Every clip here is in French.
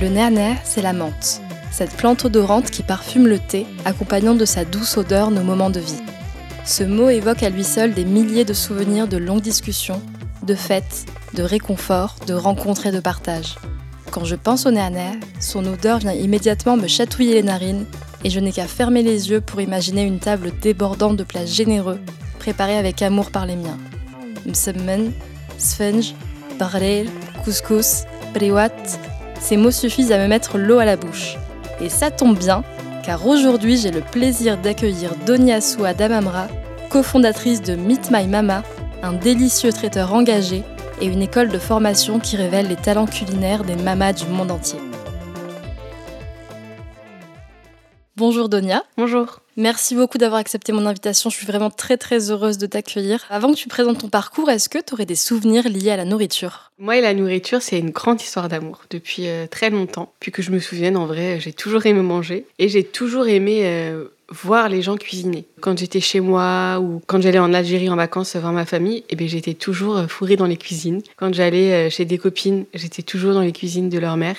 Le néané, c'est la menthe, cette plante odorante qui parfume le thé, accompagnant de sa douce odeur nos moments de vie. Ce mot évoque à lui seul des milliers de souvenirs de longues discussions, de fêtes, de réconfort, de rencontres et de partage. Quand je pense au néané, son odeur vient immédiatement me chatouiller les narines et je n'ai qu'à fermer les yeux pour imaginer une table débordante de plats généreux, préparés avec amour par les miens. Msemmen, sfenj, barrel, couscous, briwat, ces mots suffisent à me mettre l'eau à la bouche. Et ça tombe bien, car aujourd'hui j'ai le plaisir d'accueillir Donia Soua Damamra, cofondatrice de Meet My Mama, un délicieux traiteur engagé et une école de formation qui révèle les talents culinaires des mamas du monde entier. Bonjour Donia. Bonjour. Merci beaucoup d'avoir accepté mon invitation. Je suis vraiment très très heureuse de t'accueillir. Avant que tu présentes ton parcours, est-ce que tu aurais des souvenirs liés à la nourriture? Moi et la nourriture, c'est une grande histoire d'amour depuis euh, très longtemps. Puis que je me souvienne, en vrai, j'ai toujours aimé manger et j'ai toujours aimé euh, voir les gens cuisiner. Quand j'étais chez moi ou quand j'allais en Algérie en vacances voir ma famille, eh bien, j'étais toujours euh, fourrée dans les cuisines. Quand j'allais chez des copines, j'étais toujours dans les cuisines de leur mère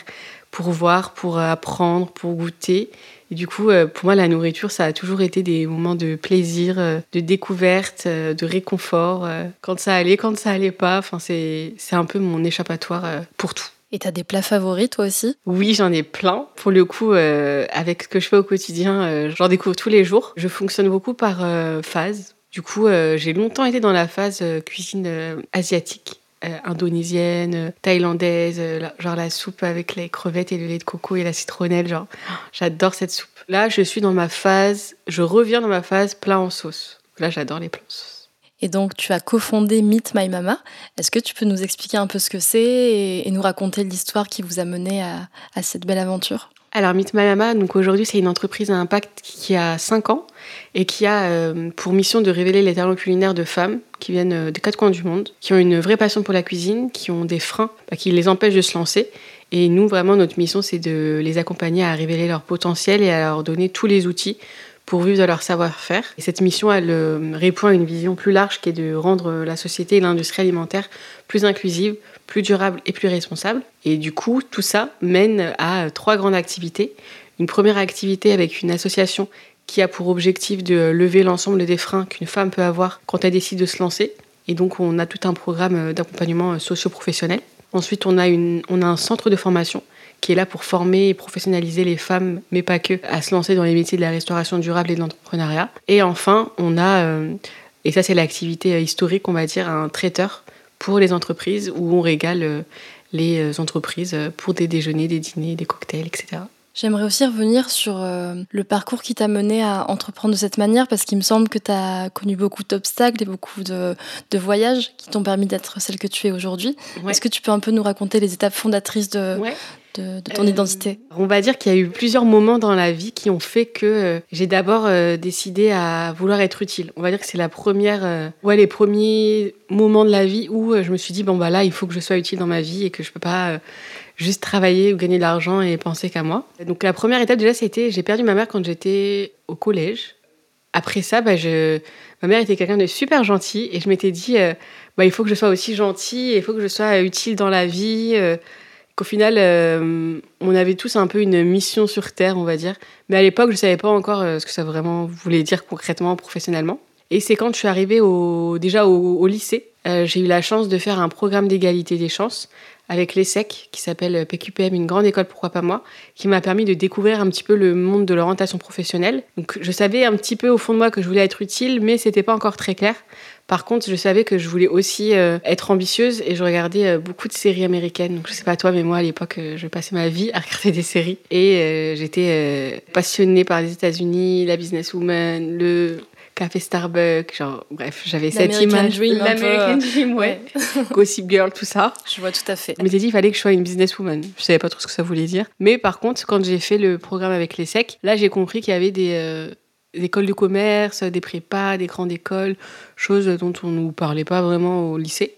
pour voir, pour apprendre, pour goûter. Et du coup, euh, pour moi, la nourriture, ça a toujours été des moments de plaisir, euh, de découverte, euh, de réconfort. Quand ça allait, quand ça allait pas. Enfin, c'est un peu mon échappatoire pour tout. Et t'as des plats favoris, toi aussi? Oui, j'en ai plein. Pour le coup, avec ce que je fais au quotidien, j'en découvre tous les jours. Je fonctionne beaucoup par phase. Du coup, j'ai longtemps été dans la phase cuisine asiatique. Indonésienne, thaïlandaise, genre la soupe avec les crevettes et le lait de coco et la citronnelle, genre j'adore cette soupe. Là, je suis dans ma phase, je reviens dans ma phase plat en sauce. Là, j'adore les plats en sauce. Et donc, tu as cofondé Meet My Mama. Est-ce que tu peux nous expliquer un peu ce que c'est et, nous raconter l'histoire qui vous a mené à, cette belle aventure? Alors, Mama, donc aujourd'hui, c'est une entreprise à impact qui a 5 ans et qui a euh, pour mission de révéler les talents culinaires de femmes qui viennent euh, des quatre coins du monde, qui ont une vraie passion pour la cuisine, qui ont des freins bah, qui les empêchent de se lancer et nous, vraiment, notre mission, c'est de les accompagner à révéler leur potentiel et à leur donner tous les outils pour vivre de leur savoir-faire. Et cette mission, elle euh, répond à une vision plus large qui est de rendre la société et l'industrie alimentaire plus inclusive, plus durable et plus responsable. Et du coup, tout ça mène à trois grandes activités. Une première activité avec une association qui a pour objectif de lever l'ensemble des freins qu'une femme peut avoir quand elle décide de se lancer. Et donc, on a tout un programme d'accompagnement socio-professionnel. Ensuite, on a, un centre de formation qui est là pour former et professionnaliser les femmes, mais pas que, à se lancer dans les métiers de la restauration durable et de l'entrepreneuriat. Et enfin, on a, euh, et ça c'est l'activité historique, on va dire, un traiteur pour les entreprises où on régale euh, les entreprises pour des déjeuners, des dîners, des cocktails, etc. J'aimerais aussi revenir sur euh, le parcours qui t'a mené à entreprendre de cette manière, parce qu'il me semble que tu as connu beaucoup d'obstacles et beaucoup de, voyages qui t'ont permis d'être celle que tu es aujourd'hui. Est-ce que tu peux un peu nous raconter les étapes fondatrices de, de, ton euh, identité? On va dire qu'il y a eu plusieurs moments dans la vie qui ont fait que euh, j'ai d'abord décidé à vouloir être utile. On va dire que c'est la première, ouais, les premiers moments de la vie où je me suis dit, bon, bah là, il faut que je sois utile dans ma vie et que je peux pas juste travailler ou gagner de l'argent et penser qu'à moi. Donc la première étape déjà, c'était j'ai perdu ma mère quand j'étais au collège. Après ça, bah, ma mère était quelqu'un de super gentil et je m'étais dit euh, bah, il faut que je sois aussi gentil, il faut que je sois utile dans la vie. Euh, qu'au final, euh, on avait tous un peu une mission sur Terre, on va dire. Mais à l'époque, je ne savais pas encore ce que ça vraiment voulait dire concrètement, professionnellement. Et c'est quand je suis arrivée déjà au lycée, j'ai eu la chance de faire un programme d'égalité des chances avec l'ESSEC, qui s'appelle PQPM, une grande école, pourquoi pas moi, qui m'a permis de découvrir un petit peu le monde de l'orientation professionnelle. Donc je savais un petit peu au fond de moi que je voulais être utile, mais c'était pas encore très clair. Par contre, je savais que je voulais aussi euh, être ambitieuse et je regardais euh, beaucoup de séries américaines. Donc, je sais pas toi, mais moi, à l'époque, euh, je passais ma vie à regarder des séries. Et j'étais passionnée par les États-Unis, la businesswoman, le café Starbucks, genre bref, j'avais cette image, l'American Dream, ouais, Gossip Girl, tout ça. Je vois tout à fait. Mais j'ai dit il fallait que je sois une businesswoman. Je savais pas trop ce que ça voulait dire. Mais par contre, quand j'ai fait le programme avec les SEC, là j'ai compris qu'il y avait des, euh, écoles de commerce, des prépas, des grandes écoles, choses dont on ne nous parlait pas vraiment au lycée.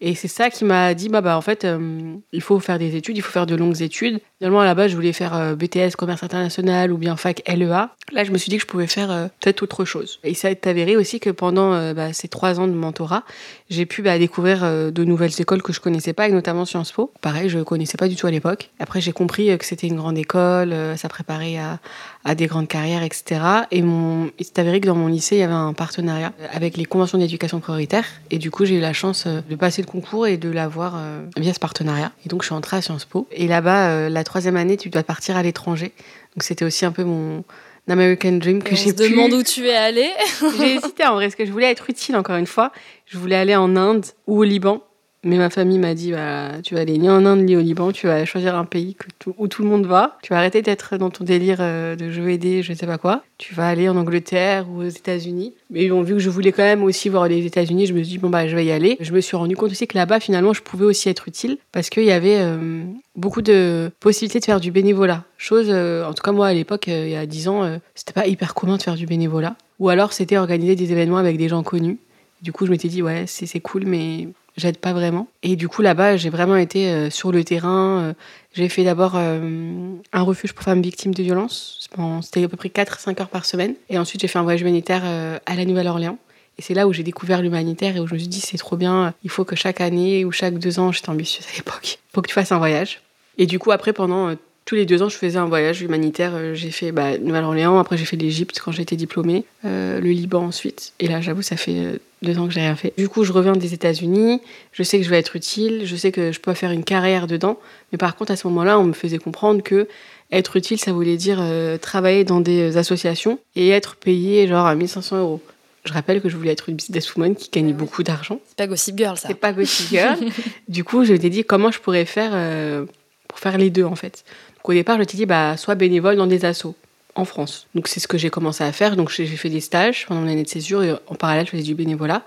Et c'est ça qui m'a dit, bah, bah en fait, euh, il faut faire des études, il faut faire de longues études. Finalement, à la base, je voulais faire euh, BTS, commerce international ou bien fac LEA. Là, je me suis dit que je pouvais faire euh, peut-être autre chose. Et ça est avéré aussi que pendant bah, ces trois ans de mentorat, j'ai pu bah, découvrir de nouvelles écoles que je connaissais pas, et notamment Sciences Po. Pareil, je connaissais pas du tout à l'époque. Après, j'ai compris que c'était une grande école, ça préparait à, à des grandes carrières, etc. Et mon, il s'est avéré que dans mon lycée, il y avait un partenariat avec les conventions d'éducation prioritaire. Et du coup, j'ai eu la chance de passer le concours et de l'avoir via ce partenariat. Et donc, je suis entrée à Sciences Po. Et là-bas, la troisième année, tu dois partir à l'étranger. Donc c'était aussi un peu mon American Dream que j'ai pu. demande où tu es allé. j'ai hésité en vrai, parce que je voulais être utile encore une fois. Je voulais aller en Inde ou au Liban. Mais ma famille m'a dit, bah, tu vas aller ni en Inde ni au Liban, tu vas choisir un pays où tout le monde va. Tu vas arrêter d'être dans ton délire euh, de je veux aider, je ne sais pas quoi. Tu vas aller en Angleterre ou aux États-Unis. Mais bon, vu que je voulais quand même aussi voir les États-Unis, je me suis dit, bon, bah, je vais y aller. Je me suis rendu compte aussi que là-bas, finalement, je pouvais aussi être utile parce qu'il y avait euh, beaucoup de possibilités de faire du bénévolat. Chose, euh, en tout cas, moi, à l'époque, il y a 10 ans, c'était pas hyper commun de faire du bénévolat. Ou alors, c'était organiser des événements avec des gens connus. Du coup, je m'étais dit, ouais, c'est cool, mais j'aide pas vraiment. Et du coup, là-bas, j'ai vraiment été euh, sur le terrain. Euh, j'ai fait d'abord euh, un refuge pour femmes victimes de violences. C'était à peu près 4-5 heures par semaine. Et ensuite, j'ai fait un voyage humanitaire à la Nouvelle-Orléans. Et c'est là où j'ai découvert l'humanitaire et où je me suis dit, c'est trop bien, il faut que chaque année ou chaque deux ans, j'étais ambitieuse à l'époque, faut que tu fasses un voyage. Et du coup, après, pendant tous les deux ans, je faisais un voyage humanitaire. J'ai fait bah, Nouvelle-Orléans, après j'ai fait l'Égypte quand j'étais diplômée, le Liban ensuite. Et là, j'avoue, ça fait deux ans que j'ai rien fait. Du coup, je reviens des États-Unis, je sais que je vais être utile, je sais que je peux faire une carrière dedans, mais par contre, à ce moment-là, on me faisait comprendre que être utile, ça voulait dire euh, travailler dans des associations et être payé genre à 1500 euros. Je rappelle que je voulais être une businesswoman qui gagnait beaucoup d'argent. C'est pas Gossip Girl, ça. C'est pas Gossip Girl. du coup, je m'étais dit comment je pourrais faire euh, pour faire les deux, en fait. Donc, au départ, je m'étais dit, bah, soit bénévole dans des assos en France. Donc c'est ce que j'ai commencé à faire. Donc j'ai fait des stages pendant l'année de césure et en parallèle je faisais du bénévolat.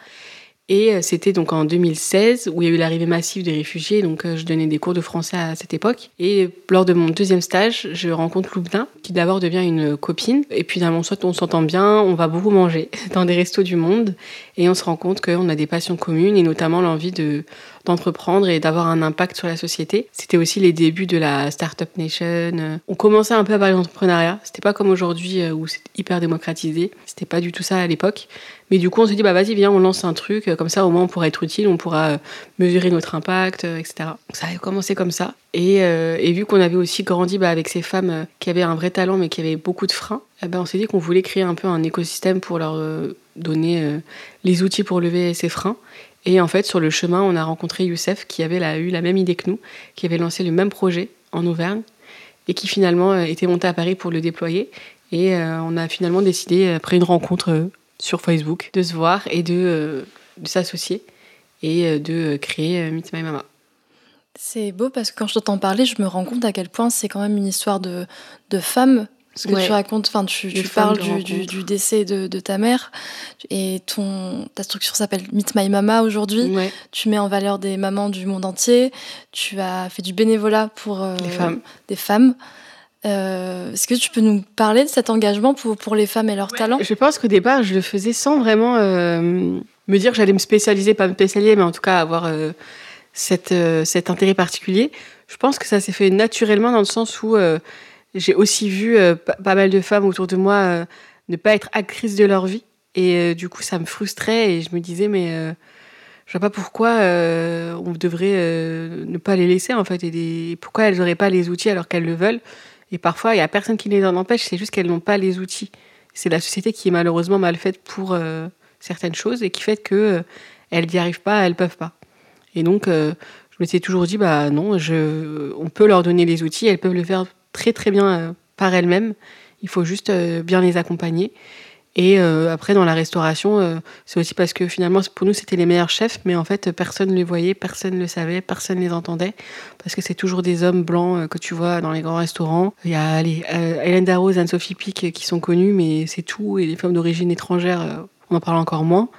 Et euh, c'était donc en 2016 où il y a eu l'arrivée massive des réfugiés. Donc euh, je donnais des cours de français à cette époque. Et lors de mon deuxième stage, je rencontre Loubna, qui d'abord devient une copine. Et puis d'un moment, soit on s'entend bien, on va beaucoup manger dans des restos du monde. Et on se rend compte qu'on a des passions communes et notamment l'envie de d'entreprendre et d'avoir un impact sur la société. C'était aussi les débuts de la Startup Nation. On commençait un peu à parler d'entrepreneuriat. C'était pas comme aujourd'hui euh, où c'est hyper démocratisé. C'était pas du tout ça à l'époque. Mais du coup, on s'est dit, bah vas-y, viens, on lance un truc, comme ça au moins on pourra être utile, on pourra euh, mesurer notre impact, euh, etc. Ça a commencé comme ça. Et, euh, et vu qu'on avait aussi grandi bah, avec ces femmes qui avaient un vrai talent mais qui avaient beaucoup de freins, eh ben, on s'est dit qu'on voulait créer un peu un écosystème pour leur donner les outils pour lever ces freins. Et en fait, sur le chemin, on a rencontré Youssef qui avait eu la même idée que nous, qui avait lancé le même projet en Auvergne et qui finalement était monté à Paris pour le déployer. Et on a finalement décidé, après une rencontre sur Facebook, de se voir et de, euh, s'associer et euh, de créer euh, Meet My Mama. C'est beau parce que quand je t'entends parler, je me rends compte à quel point c'est quand même une histoire de, de femme. Ce que tu racontes, enfin, tu, tu parles du, du, décès de, de, ta mère et ton, ta structure s'appelle Meet My Mama aujourd'hui. Tu mets en valeur des mamans du monde entier. Tu as fait du bénévolat pour femmes. des femmes. Euh, est-ce que tu peux nous parler de cet engagement pour, pour les femmes et leurs talents? Je pense qu'au départ, je le faisais sans vraiment euh, me dire que j'allais me spécialiser, pas me spécialiser, mais en tout cas avoir euh, cette, cet intérêt particulier. Je pense que ça s'est fait naturellement dans le sens où j'ai aussi vu pas mal de femmes autour de moi ne pas être actrices de leur vie. Et du coup, ça me frustrait et je me disais, mais je vois pas pourquoi on devrait ne pas les laisser en fait et pourquoi elles n'auraient pas les outils alors qu'elles le veulent et parfois, il n'y a personne qui les en empêche, c'est juste qu'elles n'ont pas les outils. C'est la société qui est malheureusement mal faite pour euh, certaines choses et qui fait qu'elles euh, n'y arrivent pas, elles peuvent pas. Et donc, euh, je m'étais toujours dit, bah non, on peut leur donner les outils, elles peuvent le faire très très bien par elles-mêmes. Il faut juste bien les accompagner. Et euh, après, dans la restauration, euh, c'est aussi parce que finalement, pour nous, c'était les meilleurs chefs, mais en fait, personne ne les voyait, personne ne le savait, personne ne les entendait, parce que c'est toujours des hommes blancs euh, que tu vois dans les grands restaurants. Il y a allez, Hélène Darroze, Anne-Sophie Pic qui sont connues, mais c'est tout, et les femmes d'origine étrangère, on en parle encore moins.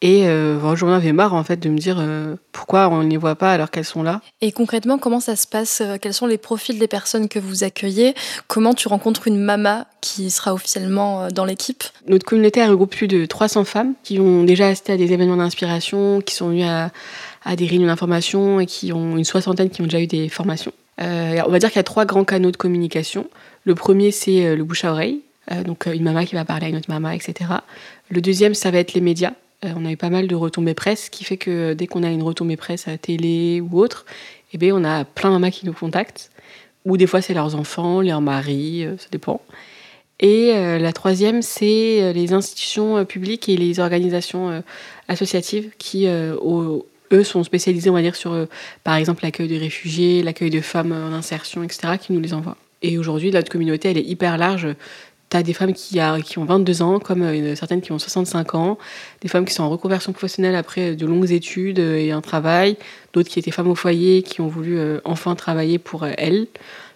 Et euh, j'en avais marre en fait de me dire euh, pourquoi on ne les voit pas alors qu'elles sont là. Et concrètement, comment ça se passe euh, Quels sont les profils des personnes que vous accueillez? Comment tu rencontres une mama qui sera officiellement euh, dans l'équipe? Notre communauté regroupe plus de 300 femmes qui ont déjà assisté à des événements d'inspiration, qui sont venues à, à des réunions d'information et qui ont une soixantaine qui ont déjà eu des formations. Euh, on va dire qu'il y a trois grands canaux de communication. Le premier, c'est le bouche à oreille, donc une mama qui va parler à une autre mama, etc. Le deuxième, ça va être les médias. Euh, on a eu pas mal de retombées presse, ce qui fait que euh, dès qu'on a une retombée presse à la télé ou autre, eh bien, on a plein de mamas qui nous contactent. Ou des fois, c'est leurs enfants, leurs maris, euh, ça dépend. Et la troisième, c'est les institutions publiques et les organisations associatives qui, eux, sont spécialisées, on va dire, sur, par exemple, l'accueil de réfugiés, l'accueil de femmes en insertion, etc., qui nous les envoient. Et aujourd'hui, notre communauté, elle est hyper large tu as des femmes qui, ont 22 ans, comme euh, certaines qui ont 65 ans, des femmes qui sont en reconversion professionnelle après de longues études euh, et un travail, d'autres qui étaient femmes au foyer, qui ont voulu euh, enfin travailler pour elles,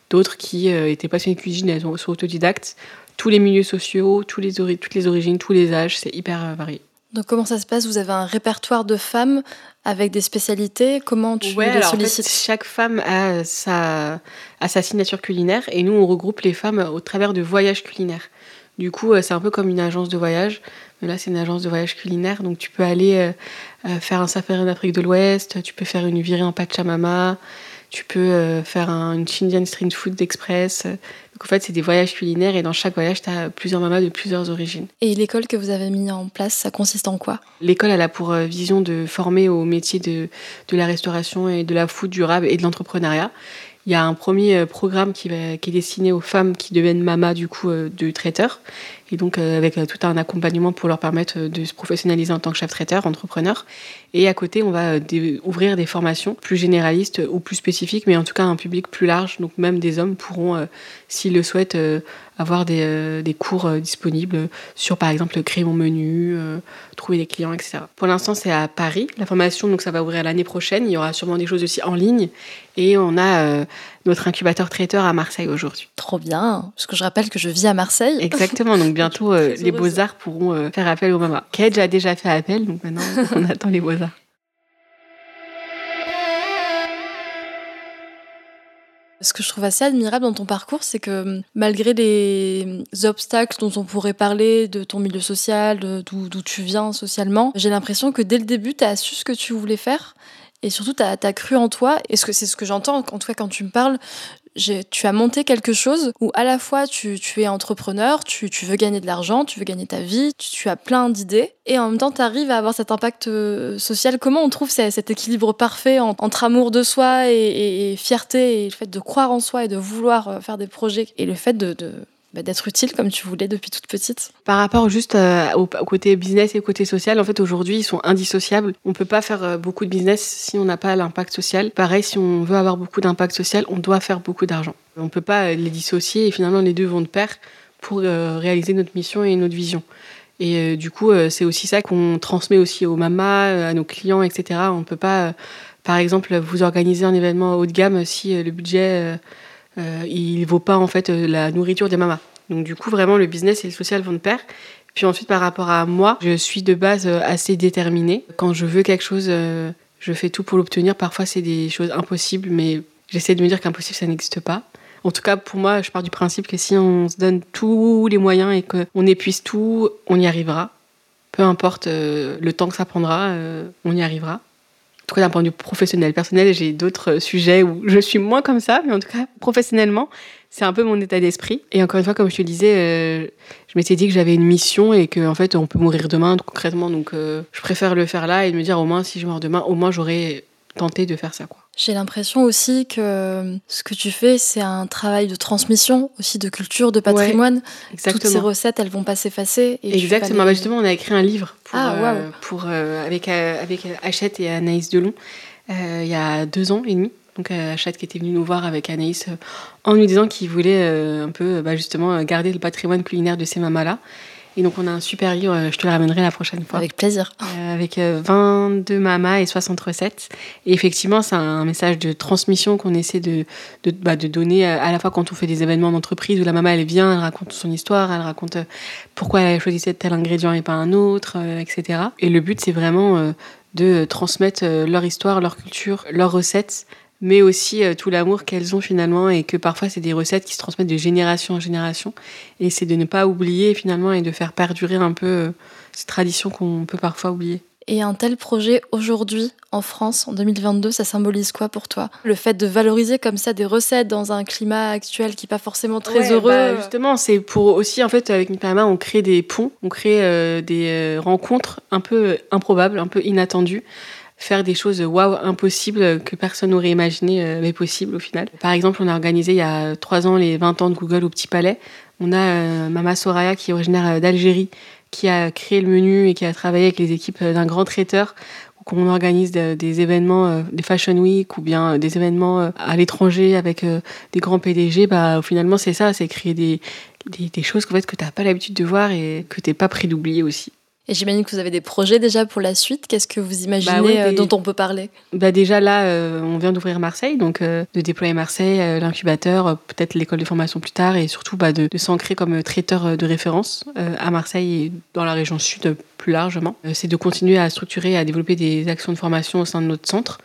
d'autres qui étaient passionnées de cuisine, elles sont autodidactes. Tous les milieux sociaux, toutes les origines, tous les âges, c'est hyper varié. Donc comment ça se passe? Vous avez un répertoire de femmes avec des spécialités? Comment tu les sollicites? Chaque femme a sa, a sa signature culinaire et nous on regroupe les femmes au travers de voyages culinaires. Du coup, euh, c'est un peu comme une agence de voyage, mais là c'est une agence de voyage culinaire, donc tu peux aller euh, euh, faire un safari en Afrique de l'Ouest, tu peux faire une virée en Pachamama, tu peux faire un, une Indian Street Food Express, donc en fait, c'est des voyages culinaires et dans chaque voyage, tu as plusieurs mamas de plusieurs origines. Et l'école que vous avez mis en place, ça consiste en quoi? L'école, elle a pour euh, vision de former au métier de, de la restauration et de la food durable et de l'entrepreneuriat. Il y a un premier euh, programme qui, va, qui est destiné aux femmes qui deviennent mamas du coup euh, de traiteurs et donc avec tout un accompagnement pour leur permettre de se professionnaliser en tant que chef traiteur, entrepreneur. Et à côté, on va ouvrir des formations plus généralistes ou plus spécifiques, mais en tout cas un public plus large. Donc même des hommes pourront, s'ils le souhaitent, avoir des, euh, des cours euh, disponibles sur, par exemple, créer mon menu, euh, trouver des clients, etc. Pour l'instant, c'est à Paris. La formation, donc, ça va ouvrir l'année prochaine. Il y aura sûrement des choses aussi en ligne. Et on a notre incubateur traiteur à Marseille aujourd'hui. Trop bien, parce que je rappelle que je vis à Marseille. Exactement, donc bientôt les beaux-arts pourront faire appel aux mamas. Kedge a déjà fait appel, donc maintenant on attend les beaux-arts. Ce que je trouve assez admirable dans ton parcours, c'est que malgré les obstacles dont on pourrait parler, de ton milieu social, d'où tu viens socialement, j'ai l'impression que dès le début, tu as su ce que tu voulais faire. Et surtout, tu as, cru en toi. Et c'est ce que j'entends, en tout cas, quand tu me parles tu as monté quelque chose où à la fois tu, es entrepreneur, tu, veux gagner de l'argent, tu veux gagner ta vie, tu, as plein d'idées, et en même temps tu arrives à avoir cet impact euh, social. Comment on trouve cet équilibre parfait entre amour de soi et, fierté, et le fait de croire en soi et de vouloir euh, faire des projets, et le fait de bah, d'être utile comme tu voulais depuis toute petite Par rapport juste euh, au, côté business et au côté social, en fait aujourd'hui ils sont indissociables. On peut pas faire euh, beaucoup de business si on n'a pas l'impact social. Pareil, si on veut avoir beaucoup d'impact social, on doit faire beaucoup d'argent. On peut pas euh, les dissocier et finalement les deux vont de pair pour réaliser notre mission et notre vision. Et du coup, c'est aussi ça qu'on transmet aussi aux mamas, à nos clients, etc. On peut pas, par exemple, vous organiser un événement haut de gamme si le budget euh, il vaut pas en fait euh, la nourriture des mamas. Donc du coup, vraiment, le business et le social vont de pair. Puis ensuite, par rapport à moi, je suis de base euh, assez déterminée. Quand je veux quelque chose, je fais tout pour l'obtenir. Parfois, c'est des choses impossibles, mais j'essaie de me dire qu'impossible, ça n'existe pas. En tout cas, pour moi, je pars du principe que si on se donne tous les moyens et qu'on épuise tout, on y arrivera. Peu importe le temps que ça prendra, on y arrivera tout cas d'un point de vue professionnel. Personnel, j'ai d'autres sujets où je suis moins comme ça, mais en tout cas, professionnellement, c'est un peu mon état d'esprit. Et encore une fois, comme je te le disais, euh, je m'étais dit que j'avais une mission et qu'en en fait, on peut mourir demain, concrètement. Donc, euh, je préfère le faire là et me dire au moins, si je meurs demain, au moins, j'aurais tenté de faire ça. Quoi. J'ai l'impression aussi que ce que tu fais, c'est un travail de transmission, aussi de culture, de patrimoine. Toutes ces recettes, elles vont pas s'effacer. Exactement. Bah, justement, on a écrit un livre pour, ah, euh, pour euh, avec, euh, avec Hachette et Anaïs Delon il y a deux ans et demi. Donc Hachette qui était venue nous voir avec Anaïs en nous disant qu'il voulait un peu bah, justement garder le patrimoine culinaire de ces mamas-là. Et donc, on a un super livre, euh, je te le ramènerai la prochaine fois. Avec plaisir. Euh, avec 22 euh, mamas et 60 recettes. Et effectivement, c'est un message de transmission qu'on essaie de, de, bah, de, donner à la fois quand on fait des événements d'entreprise où la maman, elle vient, elle raconte son histoire, elle raconte pourquoi elle a choisi tel ingrédient et pas un autre, etc. Et le but, c'est vraiment de transmettre leur histoire, leur culture, leurs recettes mais aussi euh, tout l'amour qu'elles ont finalement et que parfois c'est des recettes qui se transmettent de génération en génération et c'est de ne pas oublier finalement et de faire perdurer un peu euh, ces traditions qu'on peut parfois oublier. Et un tel projet aujourd'hui en France en 2022, ça symbolise quoi pour toi? Le fait de valoriser comme ça des recettes dans un climat actuel qui n'est pas forcément très heureux. Bah, justement, c'est pour aussi en fait avec Nipama, on crée des ponts, on crée euh, des rencontres un peu improbables, un peu inattendues faire des choses waouh impossibles que personne n'aurait imaginé euh, mais possibles au final. Par exemple, on a organisé il y a trois ans les 20 ans de Google au Petit Palais. On a euh, Mama Soraya qui est originaire euh, d'Algérie qui a créé le menu et qui a travaillé avec les équipes d'un grand traiteur qu'on organise des événements, des Fashion Week ou bien des événements à l'étranger avec des grands PDG, bah, finalement c'est ça, c'est créer des, des, des choses en fait, que tu n'as pas l'habitude de voir et que tu n'es pas prêt d'oublier aussi. Et j'imagine que vous avez des projets déjà pour la suite. Qu'est-ce que vous imaginez bah euh, dont on peut parler? Bah Déjà là, euh, on vient d'ouvrir Marseille, donc euh, de déployer Marseille, l'incubateur, peut-être l'école de formation plus tard, et surtout bah, de, de s'ancrer comme traiteur de référence à Marseille et dans la région sud plus largement. c'est de continuer à structurer et à développer des actions de formation au sein de notre centre,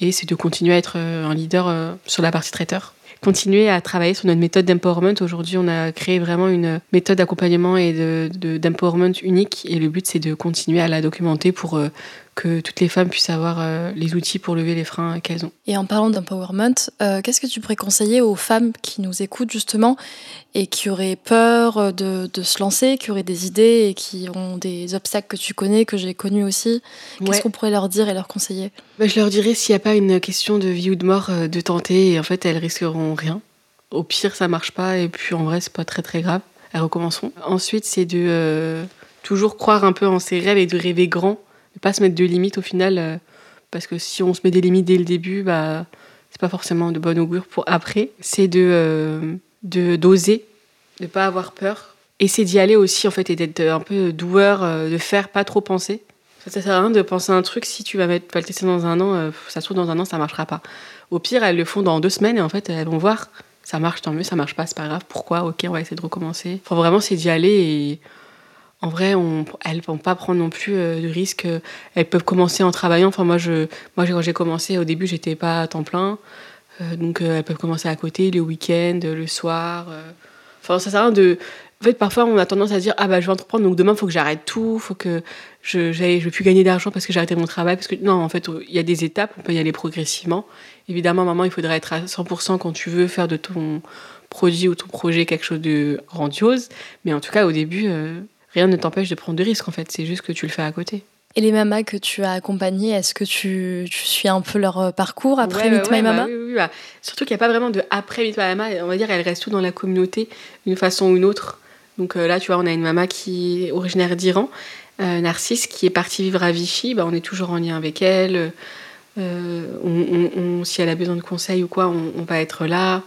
et c'est de continuer à être un leader sur la partie traiteur continuer à travailler sur notre méthode d'empowerment. Aujourd'hui, on a créé vraiment une méthode d'accompagnement et d'empowerment de, unique. Et le but, c'est de continuer à la documenter pour euh, que toutes les femmes puissent avoir euh, les outils pour lever les freins qu'elles ont. Et en parlant d'empowerment, euh, qu'est-ce que tu pourrais conseiller aux femmes qui nous écoutent justement et qui auraient peur de, de, se lancer, qui auraient des idées et qui ont des obstacles que tu connais, que j'ai connus aussi? Qu'est-ce qu'on pourrait leur dire et leur conseiller? Bah, Je leur dirais s'il n'y a pas une question de vie ou de mort, euh, de tenter et en fait elles risqueront rien. Au pire, ça marche pas et puis en vrai, c'est pas très très grave. Elles recommenceront. Ensuite, c'est de toujours croire un peu en ses rêves et de rêver grand ne pas se mettre de limites au final, euh, parce que si on se met des limites dès le début, bah, c'est pas forcément de bon augure pour après. C'est de euh, d'oser, de pas avoir peur. Et c'est d'y aller aussi en fait et d'être un peu doueur, euh, de faire pas trop penser. Ça, sert à rien de penser à un truc si tu vas, mettre, pas le tester dans un an, ça se trouve dans un an ça marchera pas. Au pire elles le font dans deux semaines et en fait elles vont voir ça marche tant mieux, ça marche pas c'est pas grave. Pourquoi? Ok on va essayer de recommencer. Enfin vraiment c'est d'y aller et en vrai, on, elles ne vont pas prendre non plus euh, de risques. Elles peuvent commencer en travaillant. Enfin, moi, je, moi quand j'ai commencé, au début, j'étais pas à temps plein. Euh, donc, euh, elles peuvent commencer à côté, le week-end, le soir. Enfin, ça sert à rien de. En fait, parfois, on a tendance à dire Ah, bah, je vais entreprendre, donc demain, il faut que j'arrête tout, faut que je ne vais plus gagner d'argent parce que j'ai mon travail. Parce que non, en fait, il y a des étapes, on peut y aller progressivement. Évidemment, maman, il faudrait être à 100% quand tu veux faire de ton produit ou ton projet quelque chose de grandiose. Mais en tout cas, au début, rien ne t'empêche de prendre de risques en fait, c'est juste que tu le fais à côté. Et les mamas que tu as accompagnées, est-ce que tu, tu, suis un peu leur euh, parcours après Meet My Mama? bah Oui, oui bah. Surtout qu'il n'y a pas vraiment de après Meet My Mama. On va dire, elles restent tout dans la communauté d'une façon ou une autre. Donc euh, là, tu vois, on a une maman qui est originaire d'Iran, euh, Narcisse, qui est partie vivre à Vichy. Bah, on est toujours en lien avec elle. on, si elle a besoin de conseils ou quoi, on va être là.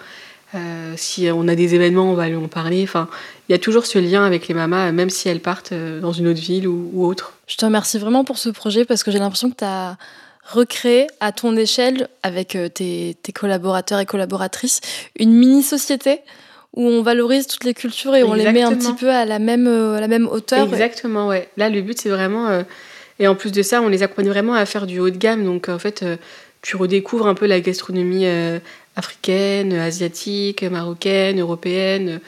Euh, si on a des événements, on va lui en parler. Enfin, il y a toujours ce lien avec les mamas, même si elles partent euh, dans une autre ville ou, autre. Je te remercie vraiment pour ce projet parce que j'ai l'impression que tu as recréé à ton échelle, avec euh, tes, collaborateurs et collaboratrices, une mini-société où on valorise toutes les cultures et on les met un petit peu à la même, à la même hauteur. Exactement, ouais. Là, le but, c'est vraiment... et en plus de ça, on les accompagne vraiment à faire du haut de gamme. Donc, en fait, tu redécouvres un peu la gastronomie africaine, asiatique, marocaine, européenne,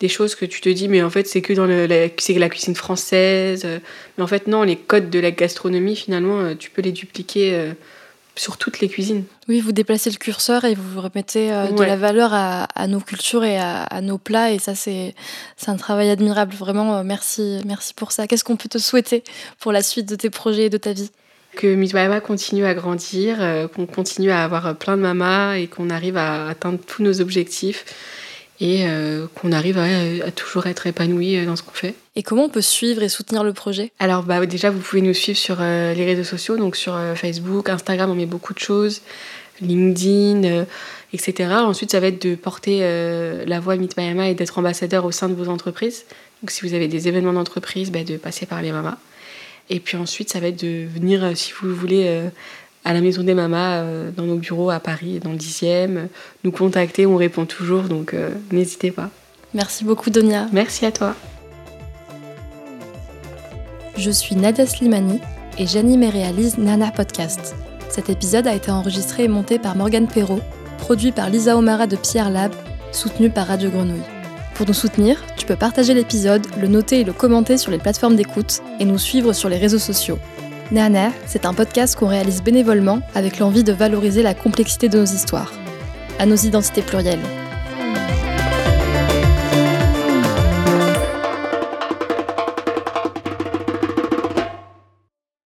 des choses que tu te dis, mais en fait, c'est que dans la, la cuisine française. Mais en fait, non, les codes de la gastronomie, finalement, euh, tu peux les dupliquer euh, sur toutes les cuisines. Oui, vous déplacez le curseur et vous remettez euh, de la valeur à, nos cultures et à, nos plats. Et ça, c'est un travail admirable. Vraiment, merci, merci pour ça. Qu'est-ce qu'on peut te souhaiter pour la suite de tes projets et de ta vie? Que Mitwaiwa continue à grandir, euh, qu'on continue à avoir plein de mamas et qu'on arrive à atteindre tous nos objectifs et euh, qu'on arrive à, toujours être épanoui euh, dans ce qu'on fait. Et comment on peut suivre et soutenir le projet? Alors bah, déjà, vous pouvez nous suivre sur les réseaux sociaux, donc sur Facebook, Instagram, on met beaucoup de choses, LinkedIn, etc. Ensuite, ça va être de porter la voix Mitmayama et d'être ambassadeur au sein de vos entreprises Donc si vous avez des événements d'entreprise, bah, de passer par les mamas. Et puis ensuite, ça va être de venir, euh, si vous voulez, euh, à la Maison des Mamas, euh, dans nos bureaux à Paris, dans le 10e, nous contacter, on répond toujours, donc n'hésitez pas. Merci beaucoup, Donia. Merci à toi. Je suis Nadia Slimani et j'anime et réalise Nana Podcast. Cet épisode a été enregistré et monté par Morgane Perrault, produit par Lisa Omara de Pierre Lab, soutenu par Radio Grenouille. Pour nous soutenir, tu peux partager l'épisode, le noter et le commenter sur les plateformes d'écoute et nous suivre sur les réseaux sociaux. Néaner, c'est un podcast qu'on réalise bénévolement avec l'envie de valoriser la complexité de nos histoires, à nos identités plurielles.